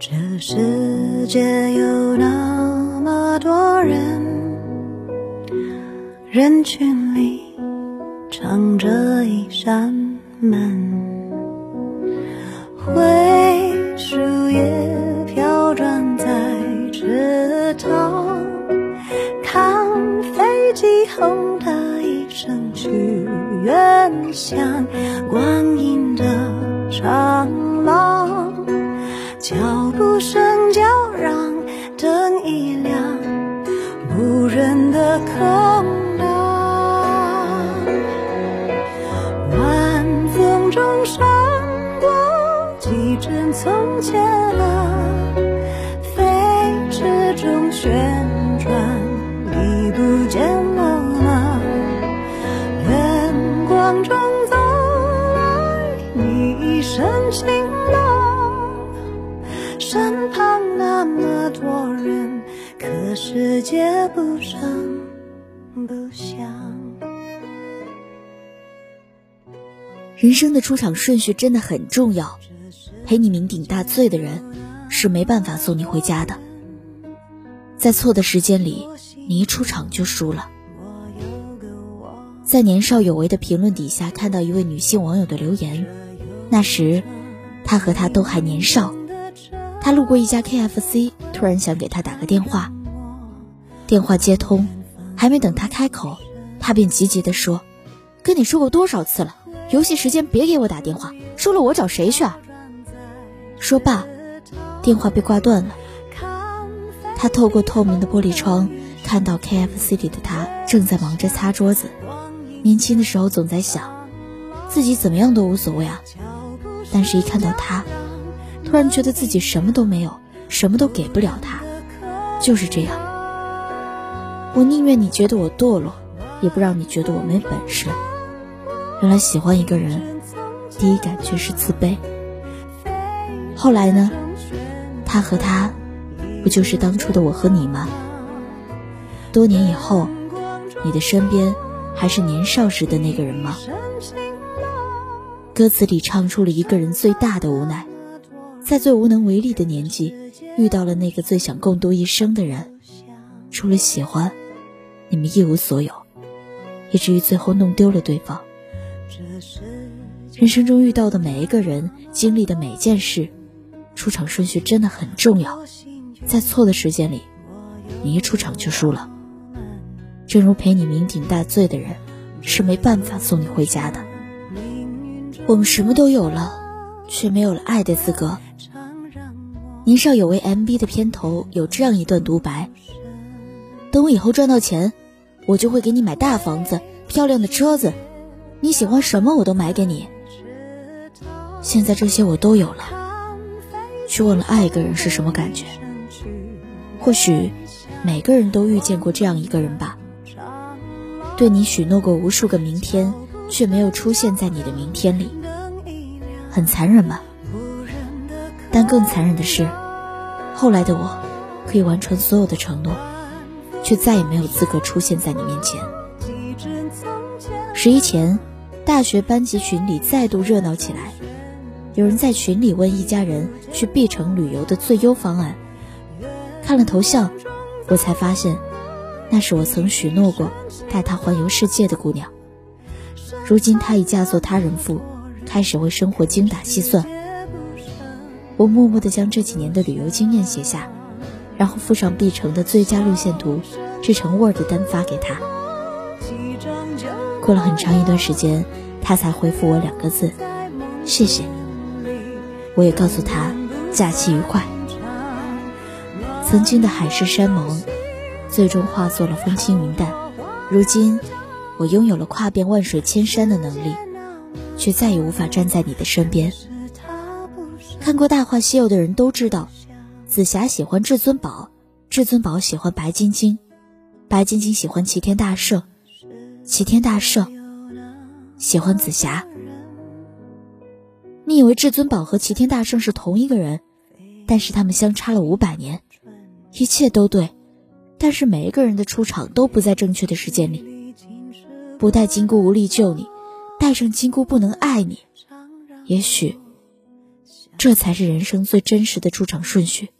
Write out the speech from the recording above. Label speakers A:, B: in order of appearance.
A: 这世界有那么多人，人群里藏着一扇门，灰树叶飘转在池塘，看飞机轰的一声去远乡，光阴的长。脚步声叫嚷，灯一亮，无人的空荡。晚风中闪过几帧从前啊，飞驰中旋转，已不见了吗？远光中走来你一身晴朗。身旁那么多人，可世界不声不响。
B: 人生的出场顺序真的很重要，陪你酩酊大醉的人，是没办法送你回家的。在错的时间里，你一出场就输了。在年少有为的评论底下看到一位女性网友的留言，那时，她和他都还年少。他路过一家 KFC，突然想给他打个电话。电话接通，还没等他开口，他便急急地说：“跟你说过多少次了，游戏时间别给我打电话，输了我找谁去啊？”说罢，电话被挂断了。他透过透明的玻璃窗，看到 KFC 里的他正在忙着擦桌子。年轻的时候总在想，自己怎么样都无所谓啊，但是一看到他。突然觉得自己什么都没有，什么都给不了他，就是这样。我宁愿你觉得我堕落，也不让你觉得我没本事。原来喜欢一个人，第一感觉是自卑。后来呢？他和他，不就是当初的我和你吗？多年以后，你的身边还是年少时的那个人吗？歌词里唱出了一个人最大的无奈。在最无能为力的年纪，遇到了那个最想共度一生的人，除了喜欢，你们一无所有，以至于最后弄丢了对方。人生中遇到的每一个人，经历的每件事，出场顺序真的很重要。在错的时间里，你一出场就输了。正如陪你酩酊大醉的人，是没办法送你回家的。我们什么都有了，却没有了爱的资格。年少有为 MV 的片头有这样一段独白：“等我以后赚到钱，我就会给你买大房子、漂亮的车子，你喜欢什么我都买给你。”现在这些我都有了，却忘了爱一个人是什么感觉。或许每个人都遇见过这样一个人吧，对你许诺过无数个明天，却没有出现在你的明天里，很残忍吧？但更残忍的是，后来的我，可以完成所有的承诺，却再也没有资格出现在你面前。十一前，大学班级群里再度热闹起来，有人在群里问一家人去 B 城旅游的最优方案。看了头像，我才发现，那是我曾许诺过带她环游世界的姑娘。如今她已嫁作他人妇，开始为生活精打细算。我默默地将这几年的旅游经验写下，然后附上 B 城的最佳路线图，制成 Word 单发给他。过了很长一段时间，他才回复我两个字：谢谢。我也告诉他假期愉快。曾经的海誓山盟，最终化作了风轻云淡。如今，我拥有了跨遍万水千山的能力，却再也无法站在你的身边。看过《大话西游》的人都知道，紫霞喜欢至尊宝，至尊宝喜欢白晶晶，白晶晶喜欢齐天大圣，齐天大圣喜欢紫霞。你以为至尊宝和齐天大圣是同一个人，但是他们相差了五百年，一切都对，但是每一个人的出场都不在正确的时间里。不带金箍无力救你，爱上金箍不能爱你，也许。这才是人生最真实的出场顺序。